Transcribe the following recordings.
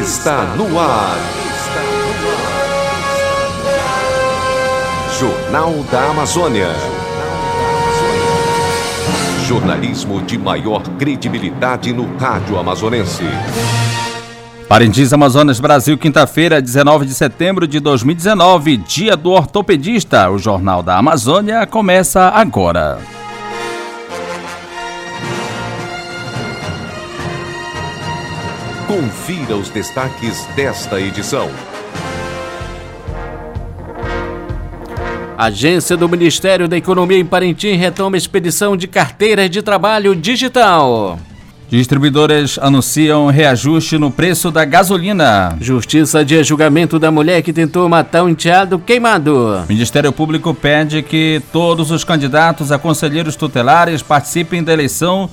está no ar. Jornal da Amazônia. Jornalismo de maior credibilidade no rádio amazonense. Parintins Amazonas Brasil, quinta-feira, 19 de setembro de 2019, dia do ortopedista. O Jornal da Amazônia começa agora. Confira os destaques desta edição. Agência do Ministério da Economia em Parintins retoma expedição de carteiras de trabalho digital. Distribuidores anunciam reajuste no preço da gasolina. Justiça de julgamento da mulher que tentou matar um enteado queimado. Ministério Público pede que todos os candidatos a conselheiros tutelares participem da eleição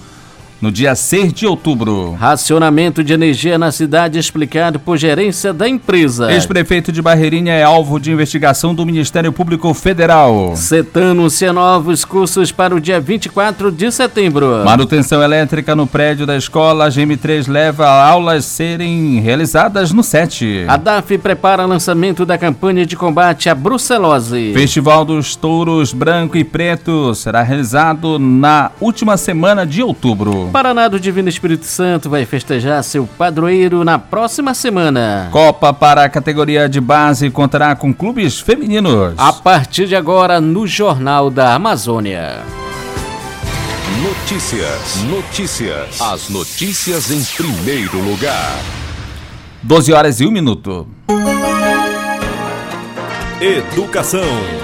no dia 6 de outubro. Racionamento de energia na cidade explicado por gerência da empresa. Ex-prefeito de Barreirinha é alvo de investigação do Ministério Público Federal. Cetan anuncia novos cursos para o dia 24 de setembro. Manutenção elétrica no prédio da escola a GM3 leva aulas serem realizadas no 7. A DAF prepara lançamento da campanha de combate à brucelose. Festival dos Touros Branco e Preto será realizado na última semana de outubro. Paraná do Divino Espírito Santo vai festejar seu padroeiro na próxima semana. Copa para a categoria de base contará com clubes femininos. A partir de agora no Jornal da Amazônia. Notícias, notícias. As notícias em primeiro lugar. 12 horas e 1 minuto. Educação.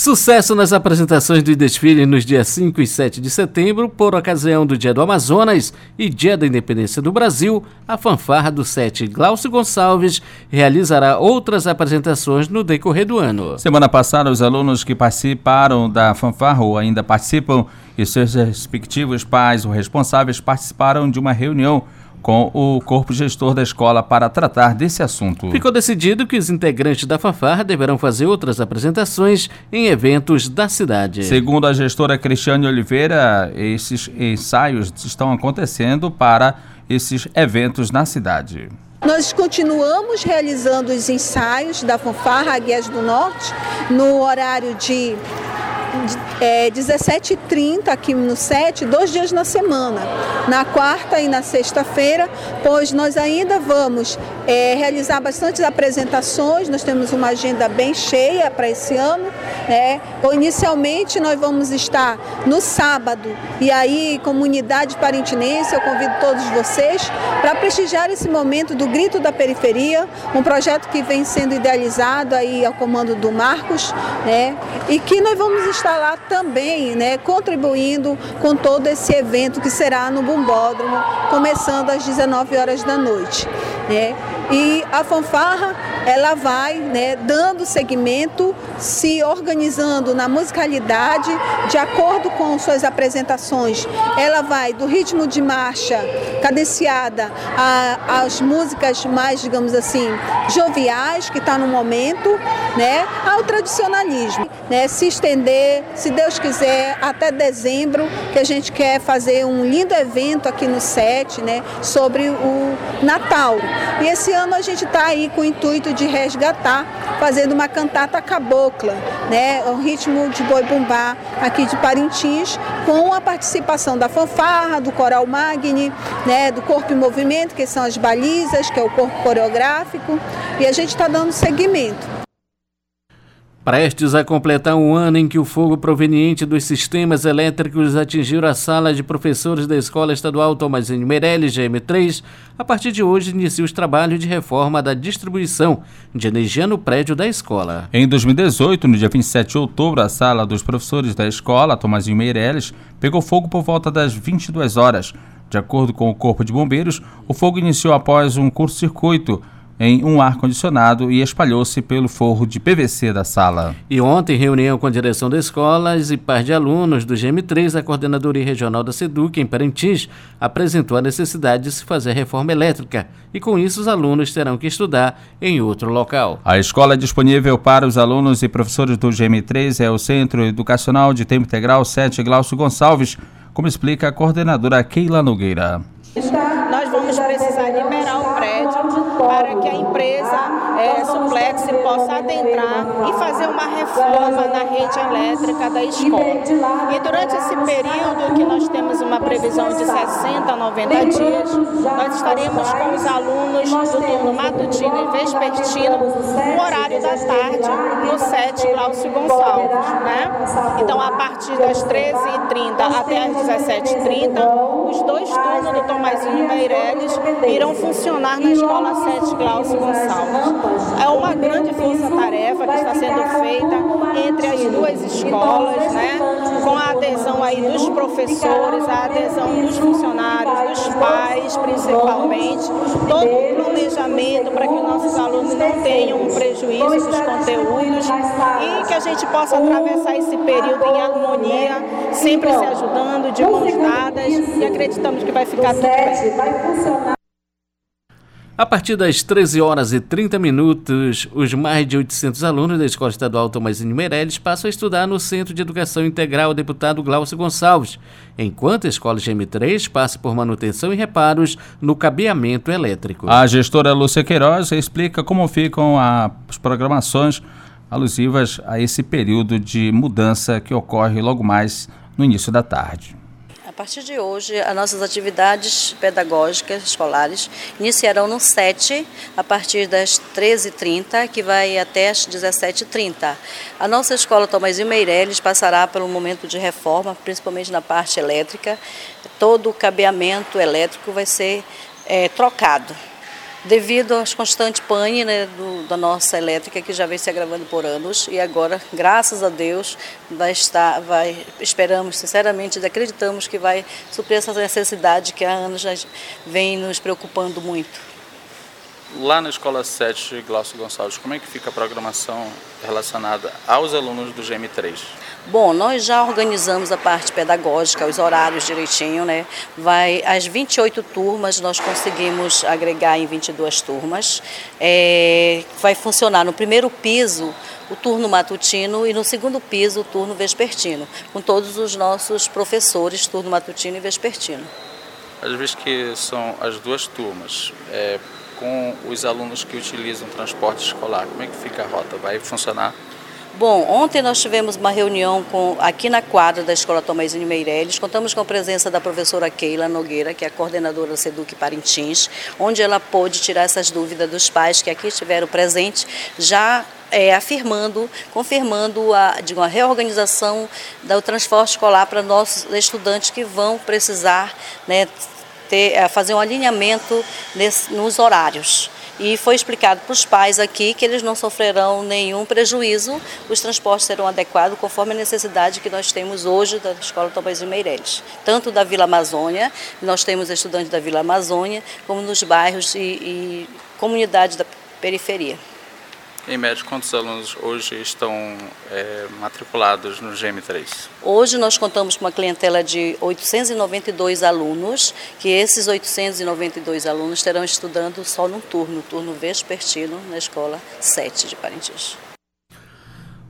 Sucesso nas apresentações do desfile nos dias 5 e 7 de setembro, por ocasião do Dia do Amazonas e Dia da Independência do Brasil, a fanfarra do 7 Glaucio Gonçalves realizará outras apresentações no decorrer do ano. Semana passada, os alunos que participaram da fanfarra ou ainda participam e seus respectivos pais ou responsáveis participaram de uma reunião com o corpo gestor da escola para tratar desse assunto. Ficou decidido que os integrantes da fanfarra deverão fazer outras apresentações em eventos da cidade. Segundo a gestora Cristiane Oliveira, esses ensaios estão acontecendo para esses eventos na cidade. Nós continuamos realizando os ensaios da fanfarra Guias do Norte no horário de é, 17h30 aqui no SET, dois dias na semana, na quarta e na sexta-feira, pois nós ainda vamos é, realizar bastantes apresentações, nós temos uma agenda bem cheia para esse ano. Né? Inicialmente nós vamos estar no sábado, e aí, comunidade parintinense, eu convido todos vocês para prestigiar esse momento do Grito da Periferia, um projeto que vem sendo idealizado aí ao comando do Marcos, né? e que nós vamos estar lá também, né, contribuindo com todo esse evento que será no Bumbódromo, começando às 19 horas da noite. Né? E a fanfarra, ela vai né, dando seguimento, se organizando na musicalidade, de acordo com suas apresentações. Ela vai do ritmo de marcha cadenciada às músicas mais, digamos assim, joviais, que está no momento, né, ao tradicionalismo. Né, se estender, se Deus quiser, até dezembro, que a gente quer fazer um lindo evento aqui no SET né, sobre o Natal. E esse ano a gente está aí com o intuito de resgatar, fazendo uma cantata cabocla, né, o ritmo de boi bumbá aqui de Parintins, com a participação da fanfarra, do coral magni, né, do corpo em movimento, que são as balizas, que é o corpo coreográfico, e a gente está dando seguimento. Prestes a completar um ano em que o fogo proveniente dos sistemas elétricos atingiu a sala de professores da Escola Estadual Tomazinho Meirelles, GM3, a partir de hoje inicia os trabalhos de reforma da distribuição de energia no prédio da escola. Em 2018, no dia 27 de outubro, a sala dos professores da escola Tomazinho Meirelles pegou fogo por volta das 22 horas. De acordo com o Corpo de Bombeiros, o fogo iniciou após um curto-circuito em um ar-condicionado e espalhou-se pelo forro de PVC da sala. E ontem, reunião com a direção das escolas e par de alunos do GM3, a Coordenadoria Regional da SEDUC, em Parintins, apresentou a necessidade de se fazer reforma elétrica e, com isso, os alunos terão que estudar em outro local. A escola disponível para os alunos e professores do GM3 é o Centro Educacional de Tempo Integral 7 Glaucio Gonçalves, como explica a coordenadora Keila Nogueira. Está nós vamos precisar para que a empresa é, Suplex possa adentrar e fazer uma reforma na rede elétrica da escola. E durante esse período que nós temos uma previsão de 60 a 90 dias, nós estaremos com os alunos do turno matutino e vespertino no horário da tarde, no SET Glaucio Gonçalves. Né? Então, a partir das 13h30 até as 17h30, os dois turnos do Tomazinho Meirelles irão funcionar na Escola 7 Glaucio Gonçalves. É uma grande força-tarefa que está sendo feita entre as duas escolas, né? com a adesão aí dos professores, a adesão dos funcionários, dos pais principalmente, todo o planejamento para que nossos alunos não tenham um prejuízo dos conteúdos e que a gente possa atravessar esse período em harmonia, sempre se ajudando, de mãos dadas e acreditamos que vai ficar tudo bem. A partir das 13 horas e 30 minutos, os mais de 800 alunos da Escola Estadual Tomazinho Meirelles passam a estudar no Centro de Educação Integral Deputado Glaucio Gonçalves, enquanto a Escola GM3 passa por manutenção e reparos no cabeamento elétrico. A gestora Lúcia Queiroz explica como ficam as programações alusivas a esse período de mudança que ocorre logo mais no início da tarde. Partir de hoje, as nossas atividades pedagógicas escolares iniciarão no 7, a partir das 13h30, que vai até as 17h30. A nossa escola Tomazinho Meirelles passará pelo momento de reforma, principalmente na parte elétrica. Todo o cabeamento elétrico vai ser é, trocado devido às constantes pane né, do, da nossa elétrica que já vem se agravando por anos e agora, graças a Deus, vai estar, vai, esperamos sinceramente e acreditamos que vai suprir essa necessidade que há anos já vem nos preocupando muito. Lá na Escola 7 Glaucio Gonçalves, como é que fica a programação relacionada aos alunos do GM3? Bom, nós já organizamos a parte pedagógica, os horários direitinho, né? Vai às 28 turmas, nós conseguimos agregar em 22 turmas. É, vai funcionar no primeiro piso o turno matutino e no segundo piso o turno vespertino, com todos os nossos professores, turno matutino e vespertino. Às vezes que são as duas turmas, é, com os alunos que utilizam transporte escolar, como é que fica a rota? Vai funcionar? Bom, ontem nós tivemos uma reunião com, aqui na quadra da Escola Tomazinho Meirelles. Contamos com a presença da professora Keila Nogueira, que é a coordenadora do SEDUC Parintins, onde ela pôde tirar essas dúvidas dos pais que aqui estiveram presentes, já é, afirmando, confirmando a, digo, a reorganização do transporte escolar para nossos estudantes que vão precisar né, ter, é, fazer um alinhamento nesse, nos horários e foi explicado para os pais aqui que eles não sofrerão nenhum prejuízo, os transportes serão adequados conforme a necessidade que nós temos hoje da Escola Tomás e Meireles, tanto da Vila Amazônia, nós temos estudantes da Vila Amazônia, como nos bairros e, e comunidades da periferia. Em média, quantos alunos hoje estão é, matriculados no GM3? Hoje nós contamos com uma clientela de 892 alunos, que esses 892 alunos terão estudando só num turno, turno vespertino, na escola 7 de Parintins.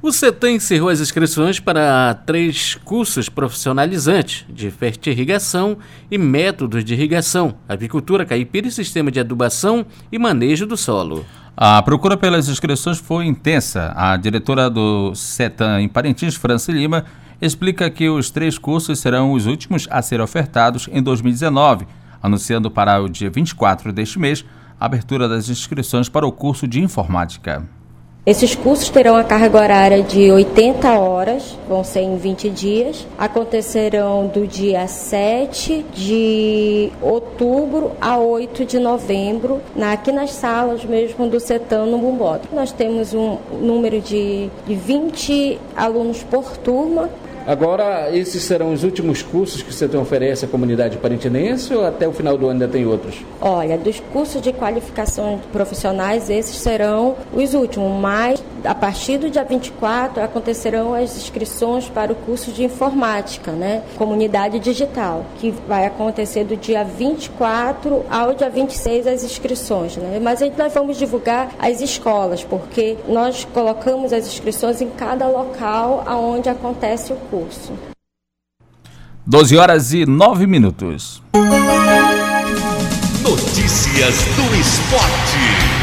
O CETAM encerrou as inscrições para três cursos profissionalizantes de fertirrigação e métodos de irrigação, avicultura caipira e sistema de adubação e manejo do solo. A procura pelas inscrições foi intensa. A diretora do CETAM em Parintins, Franci Lima, explica que os três cursos serão os últimos a ser ofertados em 2019, anunciando para o dia 24 deste mês a abertura das inscrições para o curso de informática. Esses cursos terão a carga horária de 80 horas, vão ser em 20 dias. Acontecerão do dia 7 de outubro a 8 de novembro, aqui nas salas mesmo do CETAM no Bumbódromo. Nós temos um número de 20 alunos por turma Agora, esses serão os últimos cursos que você tem oferece à comunidade parintinense ou até o final do ano ainda tem outros? Olha, dos cursos de qualificação profissionais, esses serão os últimos, mas a partir do dia 24 acontecerão as inscrições para o curso de informática, né? Comunidade digital, que vai acontecer do dia 24 ao dia 26 as inscrições, né? Mas aí nós vamos divulgar as escolas, porque nós colocamos as inscrições em cada local aonde acontece o curso. 12 horas e 9 minutos. Notícias do Esporte.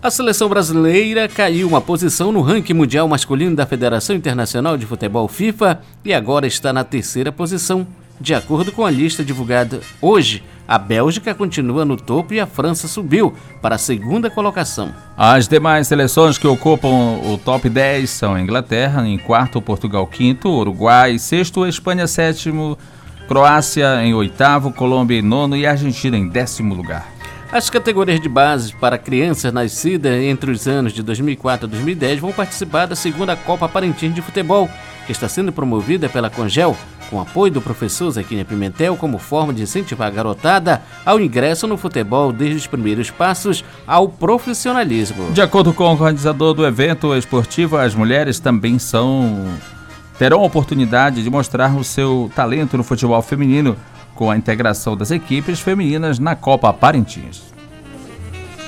A seleção brasileira caiu uma posição no ranking mundial masculino da Federação Internacional de Futebol FIFA e agora está na terceira posição. De acordo com a lista divulgada hoje, a Bélgica continua no topo e a França subiu para a segunda colocação. As demais seleções que ocupam o top 10 são Inglaterra, em quarto, Portugal quinto, Uruguai sexto, Espanha sétimo, Croácia em oitavo, Colômbia em nono e Argentina em décimo lugar. As categorias de base para crianças nascidas entre os anos de 2004 a 2010 vão participar da segunda Copa Parintins de Futebol, que está sendo promovida pela Congel, com apoio do professor Zequinha Pimentel como forma de incentivar a garotada ao ingresso no futebol desde os primeiros passos ao profissionalismo. De acordo com o organizador do evento esportivo, as mulheres também são terão a oportunidade de mostrar o seu talento no futebol feminino com a integração das equipes femininas na Copa Parintins.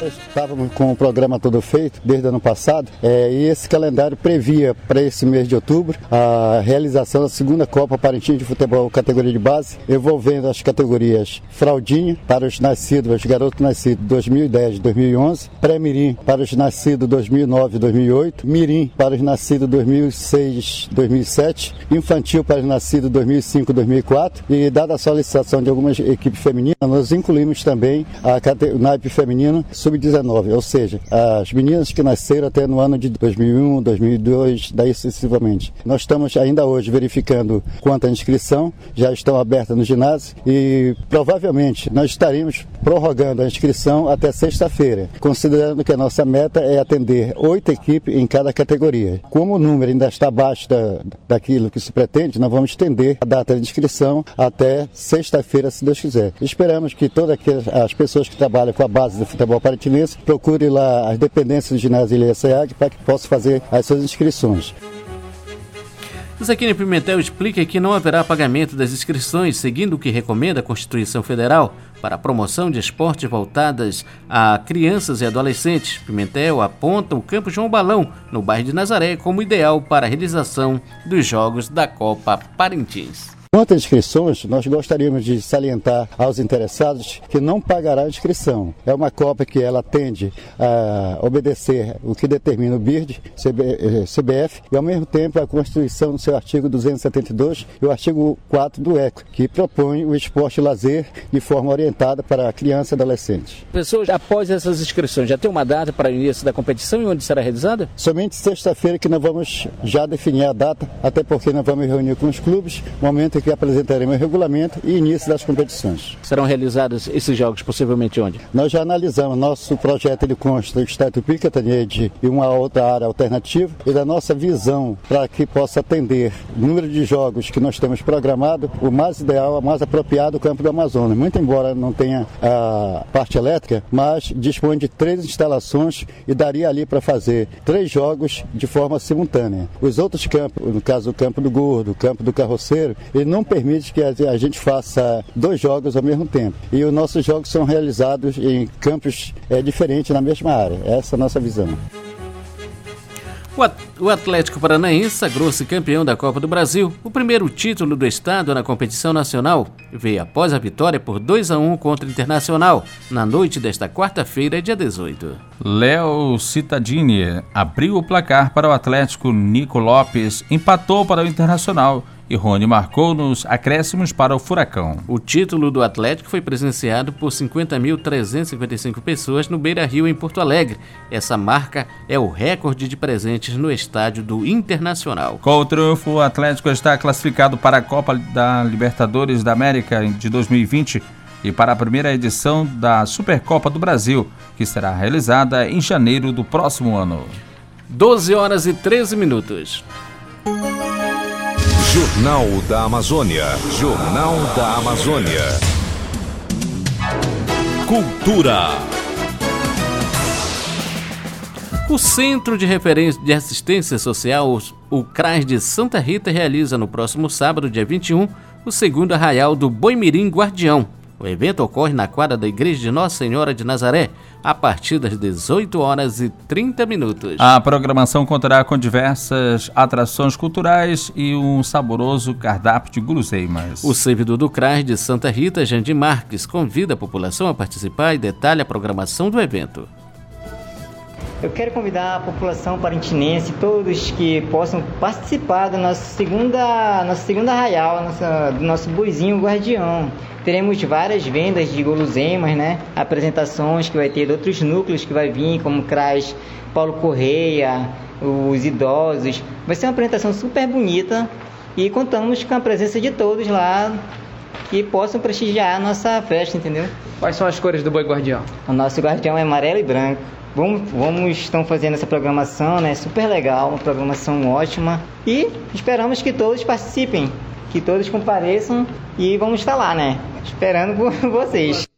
Estávamos com o programa todo feito desde o ano passado é, e esse calendário previa para esse mês de outubro a realização da segunda Copa Parintins de Futebol categoria de base, envolvendo as categorias Fraldinha para os nascidos, os garotos nascidos 2010 2011, Pré-Mirim para os nascidos 2009 2008, Mirim para os nascidos 2006 2007, Infantil para os nascidos 2005 2004 e dada a solicitação de algumas equipes femininas, nós incluímos também a, o naipe feminino sub-19, ou seja, as meninas que nasceram até no ano de 2001, 2002, daí sucessivamente. Nós estamos ainda hoje verificando quanto à inscrição, já estão abertas no ginásio e provavelmente nós estaremos prorrogando a inscrição até sexta-feira, considerando que a nossa meta é atender oito equipes em cada categoria. Como o número ainda está abaixo da, daquilo que se pretende, nós vamos estender a data de inscrição até sexta-feira, se Deus quiser. Esperamos que todas as pessoas que trabalham com a base do futebol Paratinense, procure lá as dependências do ginásio Ilha SEAG para que possa fazer as suas inscrições. Zaquini Pimentel explica que não haverá pagamento das inscrições, seguindo o que recomenda a Constituição Federal para a promoção de esportes voltadas a crianças e adolescentes. Pimentel aponta o Campo João Balão, no bairro de Nazaré, como ideal para a realização dos Jogos da Copa Parintins. Quanto às inscrições, nós gostaríamos de salientar aos interessados que não pagará a inscrição. É uma Copa que ela tende a obedecer o que determina o BIRD, CBF, e ao mesmo tempo a Constituição no seu artigo 272 e o artigo 4 do ECO, que propõe o esporte e lazer de forma orientada para a criança e adolescente. Pessoas, após essas inscrições, já tem uma data para o início da competição e onde será realizada? Somente sexta-feira que nós vamos já definir a data, até porque nós vamos reunir com os clubes, momento que apresentaremos o regulamento e início das competições. Serão realizados esses jogos possivelmente onde? Nós já analisamos. Nosso projeto ele consta do Estado Picatanede e uma outra área alternativa e da nossa visão para que possa atender o número de jogos que nós temos programado, o mais ideal, o mais apropriado, o campo do Amazonas. Muito embora não tenha a parte elétrica, mas dispõe de três instalações e daria ali para fazer três jogos de forma simultânea. Os outros campos, no caso o campo do Gordo, o campo do Carroceiro, ele não permite que a gente faça dois jogos ao mesmo tempo. E os nossos jogos são realizados em campos é, diferentes na mesma área. Essa é a nossa visão. O Atlético Paranaense sagrou-se campeão da Copa do Brasil. O primeiro título do estado na competição nacional veio após a vitória por 2 a 1 contra o Internacional, na noite desta quarta-feira, dia 18. Léo Cittadini abriu o placar para o Atlético. Nico Lopes empatou para o Internacional e Rony marcou nos acréscimos para o Furacão. O título do Atlético foi presenciado por 50.355 pessoas no Beira Rio, em Porto Alegre. Essa marca é o recorde de presentes no estádio do Internacional. Com o triunfo, o Atlético está classificado para a Copa da Libertadores da América de 2020 e para a primeira edição da Supercopa do Brasil, que será realizada em janeiro do próximo ano. 12 horas e 13 minutos. Jornal da Amazônia. Jornal da Amazônia. Cultura. O Centro de Referência de Assistência Social, o CRAS de Santa Rita, realiza no próximo sábado, dia 21, o segundo arraial do Boimirim Guardião, O evento ocorre na quadra da Igreja de Nossa Senhora de Nazaré, a partir das 18 horas e 30 minutos. A programação contará com diversas atrações culturais e um saboroso cardápio de guloseimas. O servidor do CRAS de Santa Rita, Jandir Marques, convida a população a participar e detalha a programação do evento. Eu quero convidar a população parintinense, todos que possam participar da nossa segunda, nossa segunda arraial, nossa, do nosso boizinho guardião. Teremos várias vendas de guloseimas, né? Apresentações que vai ter de outros núcleos que vai vir, como CRAS Paulo Correia, os idosos. Vai ser uma apresentação super bonita e contamos com a presença de todos lá que possam prestigiar a nossa festa, entendeu? Quais são as cores do boi guardião? O nosso guardião é amarelo e branco. Vamos, vamos estão fazendo essa programação, né? Super legal, uma programação ótima e esperamos que todos participem, que todos compareçam e vamos estar lá, né? Esperando por vocês.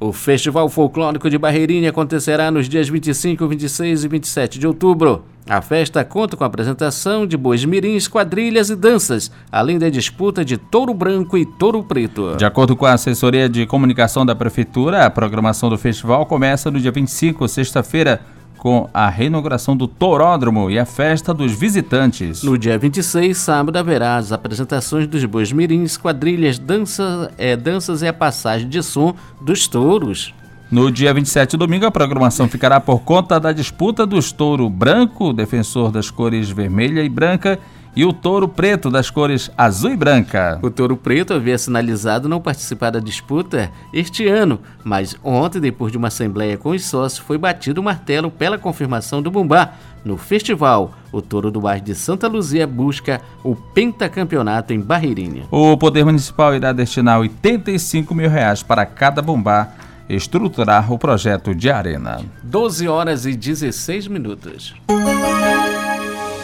O Festival Folclórico de Barreirinha acontecerá nos dias 25, 26 e 27 de outubro. A festa conta com a apresentação de bois mirins, quadrilhas e danças, além da disputa de touro branco e touro preto. De acordo com a assessoria de comunicação da Prefeitura, a programação do festival começa no dia 25, sexta-feira, com a reinauguração do Toródromo e a festa dos visitantes. No dia 26, sábado, haverá as apresentações dos bois mirins, quadrilhas, dança, é, danças e a passagem de som dos touros. No dia 27, domingo, a programação ficará por conta da disputa dos touro branco, defensor das cores vermelha e branca, e o touro preto das cores azul e branca. O touro preto havia sinalizado não participar da disputa este ano, mas ontem, depois de uma assembleia com os sócios, foi batido o martelo pela confirmação do Bumbá. No festival, o touro do bairro de Santa Luzia busca o pentacampeonato em Barreirinha. O Poder Municipal irá destinar 85 mil reais para cada Bumbá estruturar o projeto de arena. 12 horas e 16 minutos.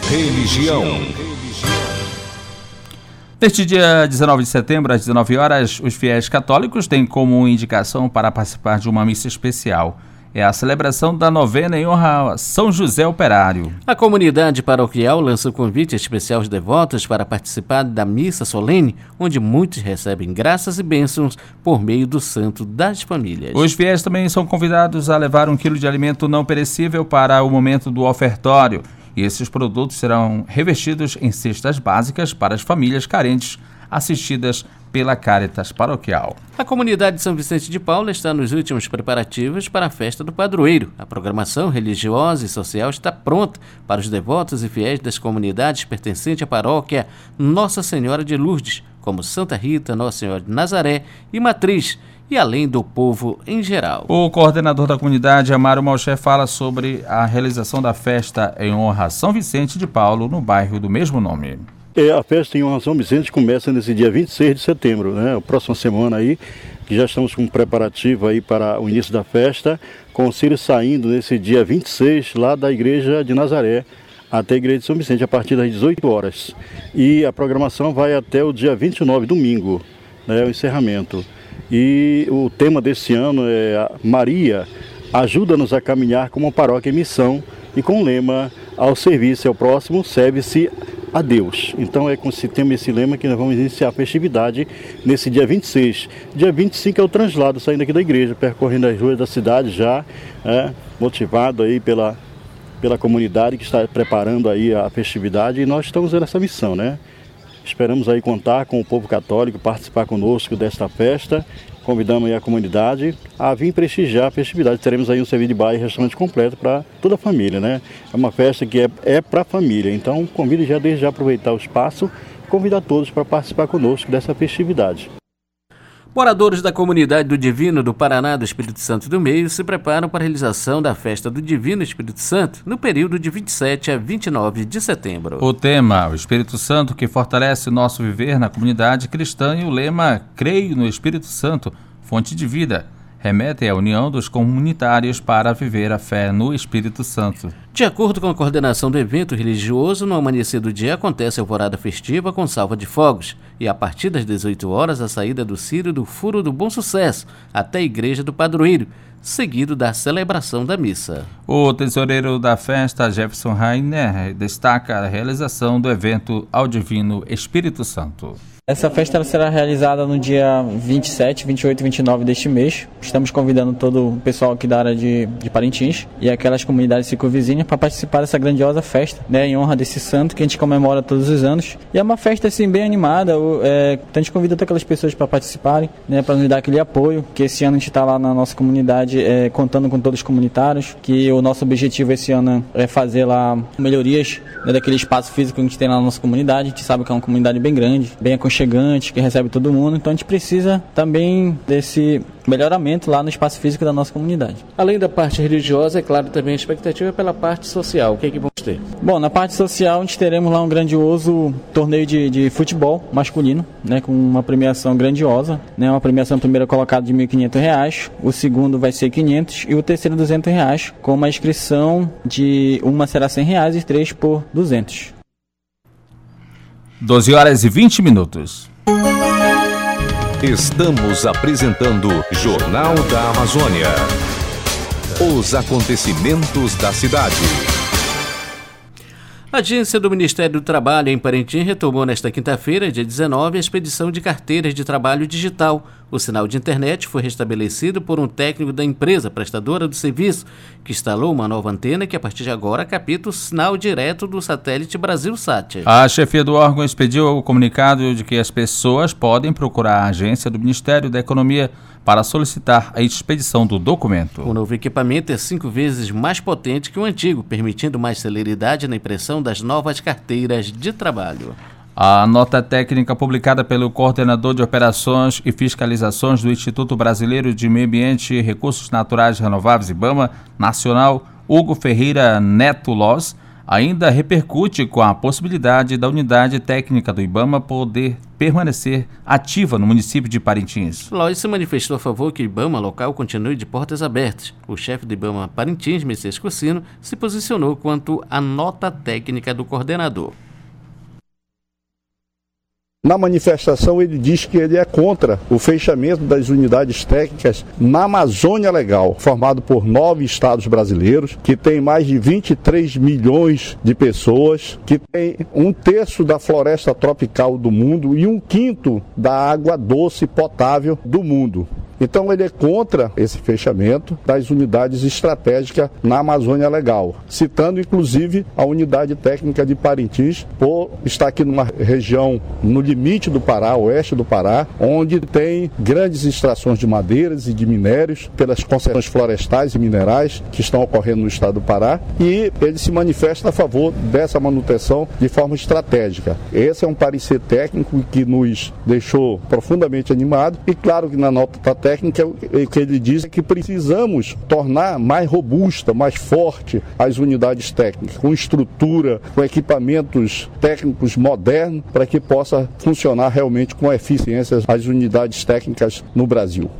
Religião. Neste dia 19 de setembro, às 19 horas, os fiéis católicos têm como indicação para participar de uma missa especial. É a celebração da novena em honra a São José Operário. A comunidade paroquial lança o convite especial aos devotos para participar da missa solene, onde muitos recebem graças e bênçãos por meio do santo das famílias. Os fiéis também são convidados a levar um quilo de alimento não perecível para o momento do ofertório e esses produtos serão revestidos em cestas básicas para as famílias carentes assistidas pela Caritas Paroquial. A comunidade de São Vicente de Paula está nos últimos preparativos para a festa do padroeiro. A programação religiosa e social está pronta para os devotos e fiéis das comunidades pertencentes à paróquia Nossa Senhora de Lourdes, como Santa Rita, Nossa Senhora de Nazaré e Matriz e além do povo em geral. O coordenador da comunidade, Amaro Malché, fala sobre a realização da festa em honra a São Vicente de Paulo, no bairro do mesmo nome. É, a festa em honra a São Vicente começa nesse dia 26 de setembro, né? A próxima semana aí, que já estamos com um preparativo aí para o início da festa, com o Círio saindo nesse dia 26 lá da igreja de Nazaré, até a igreja de São Vicente, a partir das 18 horas. E a programação vai até o dia 29, domingo, né? O encerramento. E o tema desse ano é Maria ajuda-nos a caminhar como paróquia em missão e com o lema ao serviço ao próximo, serve-se a Deus. Então é com esse tema, esse lema que nós vamos iniciar a festividade nesse dia 26. Dia 25 é o translado saindo aqui da igreja, percorrendo as ruas da cidade já, é, motivado aí pela, pela comunidade que está preparando aí a festividade e nós estamos nessa missão, né? Esperamos aí contar com o povo católico, participar conosco desta festa. Convidamos aí a comunidade a vir prestigiar a festividade. Teremos aí um serviço de bar e restaurante completo para toda a família, né? É uma festa que é, é para a família. Então convido já desde já aproveitar o espaço convidar todos para participar conosco dessa festividade. Moradores da comunidade do Divino do Paraná do Espírito Santo do Meio se preparam para a realização da festa do Divino Espírito Santo no período de 27 a 29 de setembro. O tema, o Espírito Santo que fortalece nosso viver na comunidade cristã e o lema Creio no Espírito Santo, fonte de vida remetem à união dos comunitários para viver a fé no Espírito Santo. De acordo com a coordenação do evento religioso, no amanhecer do dia acontece a alvorada festiva com salva de fogos e a partir das 18 horas a saída do Círio do Furo do Bom Sucesso até a Igreja do Padroeiro, seguido da celebração da missa. O tesoureiro da festa, Jefferson Rainer, destaca a realização do evento ao Divino Espírito Santo. Essa festa será realizada no dia 27, 28 e 29 deste mês. Estamos convidando todo o pessoal aqui da área de, de Parintins e aquelas comunidades circunvizinhas para participar dessa grandiosa festa, né, em honra desse santo que a gente comemora todos os anos. E é uma festa assim bem animada. É, a gente convida todas aquelas pessoas para participarem, né, para nos dar aquele apoio. Que esse ano a gente está lá na nossa comunidade é, contando com todos os comunitários. Que o nosso objetivo esse ano é fazer lá melhorias né, daquele espaço físico que a gente tem lá na nossa comunidade. A gente sabe que é uma comunidade bem grande, bem aconchegante aconchegante, que recebe todo mundo. Então a gente precisa também desse melhoramento lá no espaço físico da nossa comunidade. Além da parte religiosa, é claro, também a expectativa é pela parte social. O que é que vamos ter? Bom, na parte social, a gente teremos lá um grandioso torneio de, de futebol masculino, né, com uma premiação grandiosa, né, uma premiação primeira colocada de R$ 1.500, o segundo vai ser 500 e o terceiro 200 reais, com uma inscrição de uma será 100 reais e três por 200. 12 horas e 20 minutos. Estamos apresentando Jornal da Amazônia. Os acontecimentos da cidade. A agência do Ministério do Trabalho em Parintins retomou nesta quinta-feira, dia 19, a expedição de carteiras de trabalho digital. O sinal de internet foi restabelecido por um técnico da empresa prestadora do serviço, que instalou uma nova antena que a partir de agora capta o sinal direto do satélite Brasil-Sat. A chefia do órgão expediu o comunicado de que as pessoas podem procurar a agência do Ministério da Economia para solicitar a expedição do documento. O novo equipamento é cinco vezes mais potente que o antigo, permitindo mais celeridade na impressão das novas carteiras de trabalho. A nota técnica publicada pelo coordenador de operações e fiscalizações do Instituto Brasileiro de Meio Ambiente e Recursos Naturais Renováveis IBAMA Nacional, Hugo Ferreira Neto Loz, ainda repercute com a possibilidade da unidade técnica do IBAMA poder permanecer ativa no município de Parintins. Lois se manifestou a favor que o IBAMA local continue de portas abertas. O chefe do IBAMA Parintins, Messias Cursino, se posicionou quanto à nota técnica do coordenador. Na manifestação, ele diz que ele é contra o fechamento das unidades técnicas na Amazônia Legal, formado por nove estados brasileiros, que tem mais de 23 milhões de pessoas, que tem um terço da floresta tropical do mundo e um quinto da água doce potável do mundo. Então ele é contra esse fechamento das unidades estratégicas na Amazônia Legal, citando inclusive a unidade técnica de Parintins, por estar aqui numa região no limite do Pará, oeste do Pará, onde tem grandes extrações de madeiras e de minérios pelas concessões florestais e minerais que estão ocorrendo no estado do Pará, e ele se manifesta a favor dessa manutenção de forma estratégica. Esse é um parecer técnico que nos deixou profundamente animado e claro que na nota está técnica, o que ele diz é que precisamos tornar mais robusta, mais forte as unidades técnicas, com estrutura, com equipamentos técnicos modernos, para que possa funcionar realmente com eficiência as unidades técnicas no Brasil.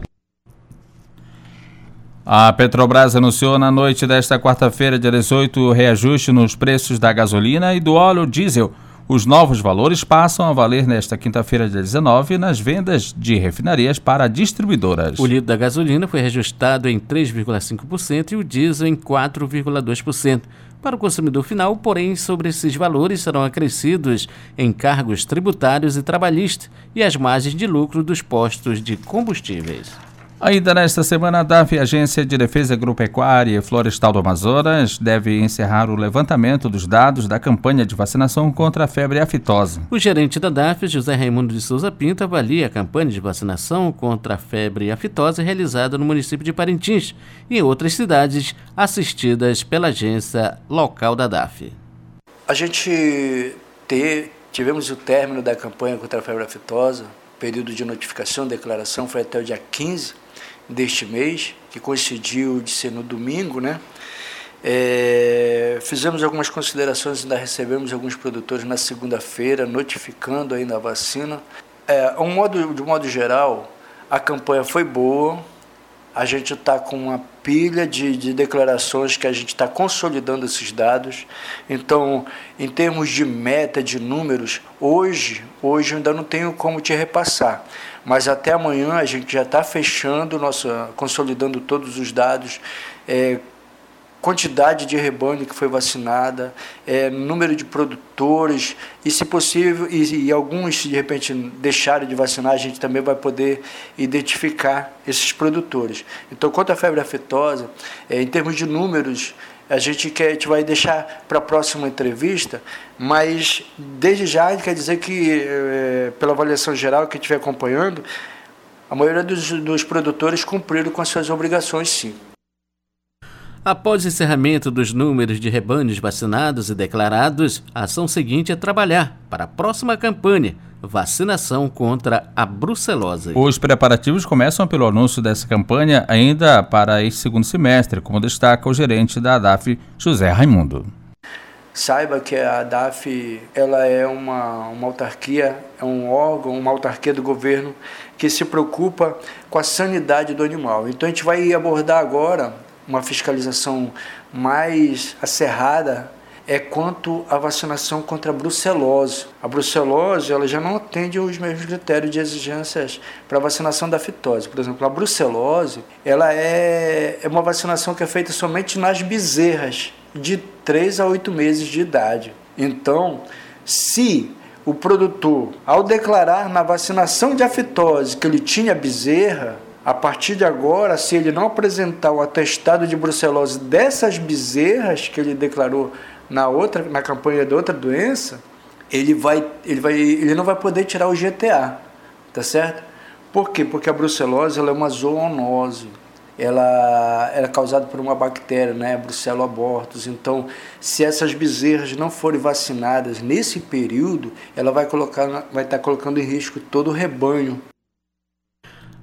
A Petrobras anunciou na noite desta quarta-feira, dia 18, o reajuste nos preços da gasolina e do óleo diesel os novos valores passam a valer nesta quinta-feira, dia 19, nas vendas de refinarias para distribuidoras. O litro da gasolina foi reajustado em 3,5% e o diesel em 4,2%. Para o consumidor final, porém, sobre esses valores serão acrescidos encargos tributários e trabalhistas e as margens de lucro dos postos de combustíveis. Ainda nesta semana, a DAF, Agência de Defesa Agropecuária e Florestal do Amazonas, deve encerrar o levantamento dos dados da campanha de vacinação contra a febre aftosa. O gerente da DAF, José Raimundo de Souza Pinto, avalia a campanha de vacinação contra a febre aftosa realizada no município de Parintins e em outras cidades assistidas pela agência local da DAF. A gente ter, tivemos o término da campanha contra a febre aftosa, período de notificação, declaração foi até o dia 15 deste mês, que coincidiu de ser no domingo, né? É, fizemos algumas considerações, ainda recebemos alguns produtores na segunda-feira, notificando ainda a vacina. É, um modo, de modo geral, a campanha foi boa, a gente está com uma pilha de, de declarações que a gente está consolidando esses dados. Então, em termos de meta, de números, hoje, hoje eu ainda não tenho como te repassar mas até amanhã a gente já está fechando, nossa, consolidando todos os dados, é, quantidade de rebanho que foi vacinada, é, número de produtores e, se possível, e, e, alguns de repente deixaram de vacinar, a gente também vai poder identificar esses produtores. Então, quanto à febre aftosa, é, em termos de números, a gente quer, a gente vai deixar para a próxima entrevista, mas desde já quer dizer que, é, pela avaliação geral que vem acompanhando, a maioria dos, dos produtores cumpriram com as suas obrigações, sim. Após o encerramento dos números de rebanhos vacinados e declarados, a ação seguinte é trabalhar para a próxima campanha, vacinação contra a brucelose. Os preparativos começam pelo anúncio dessa campanha ainda para este segundo semestre, como destaca o gerente da ADAF, José Raimundo. Saiba que a ADAF ela é uma, uma autarquia, é um órgão, uma autarquia do governo que se preocupa com a sanidade do animal. Então a gente vai abordar agora uma fiscalização mais acerrada é quanto à vacinação contra a brucelose. A brucelose ela já não atende os mesmos critérios de exigências para vacinação da fitose. Por exemplo, a brucelose ela é, é uma vacinação que é feita somente nas bezerras de 3 a 8 meses de idade. Então, se o produtor, ao declarar na vacinação de afitose que ele tinha bezerra, a partir de agora, se ele não apresentar o atestado de brucelose dessas bezerras que ele declarou na outra, na campanha de outra doença, ele vai, ele vai, ele não vai poder tirar o GTA, tá certo? Por quê? Porque a brucelose ela é uma zoonose. Ela, ela é causada por uma bactéria, né, Brucelo abortus. Então, se essas bezerras não forem vacinadas nesse período, ela vai colocar, vai estar colocando em risco todo o rebanho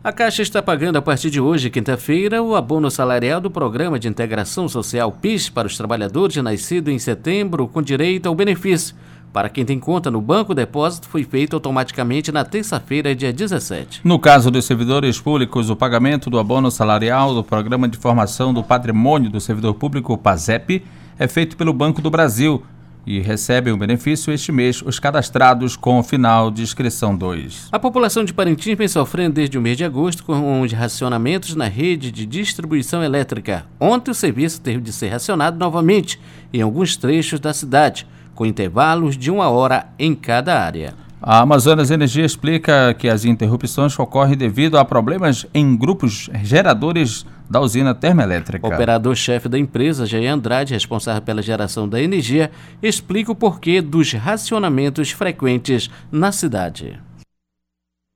a Caixa está pagando a partir de hoje, quinta-feira, o abono salarial do Programa de Integração Social PIS para os trabalhadores nascidos em setembro com direito ao benefício. Para quem tem conta no Banco Depósito, foi feito automaticamente na terça-feira, dia 17. No caso dos servidores públicos, o pagamento do abono salarial do Programa de Formação do Patrimônio do Servidor Público, PASEP, é feito pelo Banco do Brasil e recebem o benefício este mês os cadastrados com o final de inscrição 2. A população de Parintins vem sofrendo desde o mês de agosto com os racionamentos na rede de distribuição elétrica. Ontem o serviço teve de ser racionado novamente em alguns trechos da cidade, com intervalos de uma hora em cada área. A Amazonas Energia explica que as interrupções ocorrem devido a problemas em grupos geradores da usina termoelétrica. O operador-chefe da empresa, Jair Andrade, responsável pela geração da energia, explica o porquê dos racionamentos frequentes na cidade.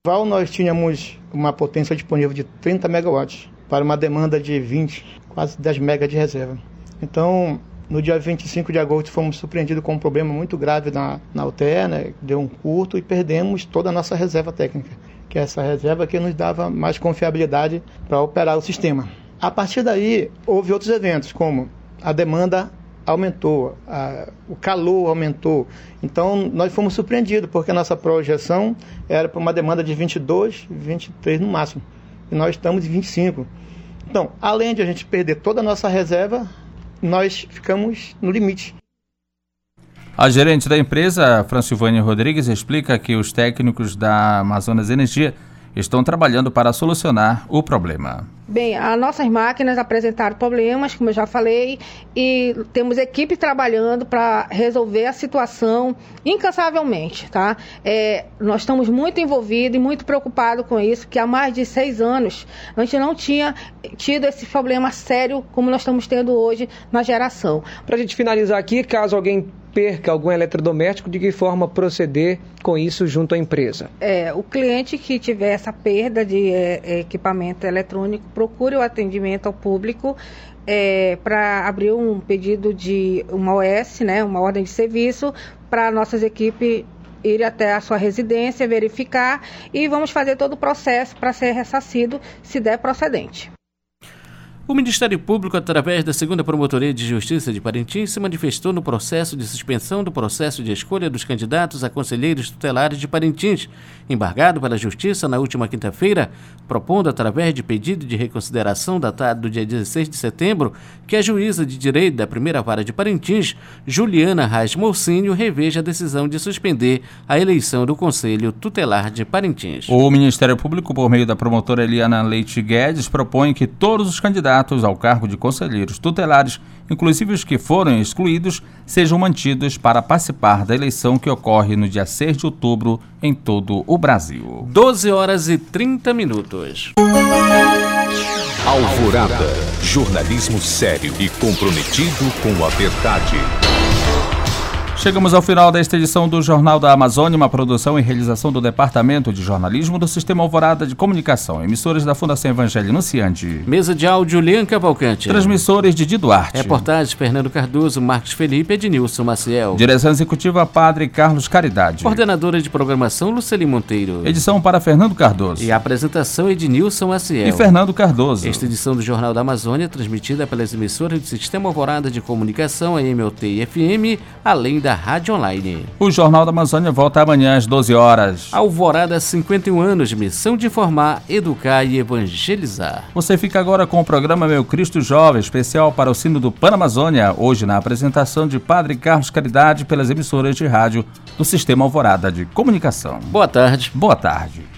Nós tínhamos uma potência disponível de 30 megawatts para uma demanda de 20, quase 10 megas de reserva. Então, no dia 25 de agosto, fomos surpreendidos com um problema muito grave na, na UTE, né? deu um curto e perdemos toda a nossa reserva técnica, que é essa reserva que nos dava mais confiabilidade para operar o sistema. A partir daí, houve outros eventos, como a demanda aumentou, a, o calor aumentou. Então, nós fomos surpreendidos, porque a nossa projeção era para uma demanda de 22, 23 no máximo. E nós estamos em 25. Então, além de a gente perder toda a nossa reserva, nós ficamos no limite. A gerente da empresa, Francilvânia Rodrigues, explica que os técnicos da Amazonas Energia estão trabalhando para solucionar o problema. Bem, as nossas máquinas apresentaram problemas, como eu já falei, e temos equipe trabalhando para resolver a situação incansavelmente, tá? É, nós estamos muito envolvidos e muito preocupados com isso, que há mais de seis anos a gente não tinha tido esse problema sério como nós estamos tendo hoje na geração. Para a gente finalizar aqui, caso alguém perca algum eletrodoméstico, de que forma proceder com isso junto à empresa? É, o cliente que tiver essa perda de é, equipamento eletrônico procure o atendimento ao público é, para abrir um pedido de uma OS, né, uma ordem de serviço, para nossas equipes ir até a sua residência, verificar e vamos fazer todo o processo para ser ressarcido, se der procedente. O Ministério Público, através da segunda Promotoria de Justiça de Parintins, se manifestou no processo de suspensão do processo de escolha dos candidatos a conselheiros tutelares de Parintins, embargado pela Justiça na última quinta-feira, propondo, através de pedido de reconsideração datado do dia 16 de setembro, que a juíza de direito da primeira vara de Parintins, Juliana Molcinho, reveja a decisão de suspender a eleição do Conselho Tutelar de Parintins. O Ministério Público, por meio da promotora Eliana Leite Guedes, propõe que todos os candidatos candidatos ao cargo de conselheiros tutelares, inclusive os que foram excluídos, sejam mantidos para participar da eleição que ocorre no dia 6 de outubro em todo o Brasil. 12 horas e 30 minutos. Alvorada. Jornalismo sério e comprometido com a verdade. Chegamos ao final desta edição do Jornal da Amazônia, uma produção e realização do Departamento de Jornalismo do Sistema Alvorada de Comunicação, emissores da Fundação Evangelho Anunciante. Mesa de áudio Lian Cavalcante. Transmissores de Duarte. Reportagens Fernando Cardoso, Marcos Felipe e Ednilson Maciel. Direção Executiva Padre Carlos Caridade. Coordenadora de Programação Luceli Monteiro. Edição para Fernando Cardoso. E apresentação Ednilson Maciel. E Fernando Cardoso. Esta edição do Jornal da Amazônia transmitida pelas emissoras do Sistema Alvorada de Comunicação, a MOT e FM, além da Rádio Online. O Jornal da Amazônia volta amanhã às 12 horas. Alvorada 51 anos, missão de informar, educar e evangelizar. Você fica agora com o programa Meu Cristo Jovem, especial para o sino do Panamazônia, hoje na apresentação de Padre Carlos Caridade pelas emissoras de rádio do Sistema Alvorada de Comunicação. Boa tarde. Boa tarde.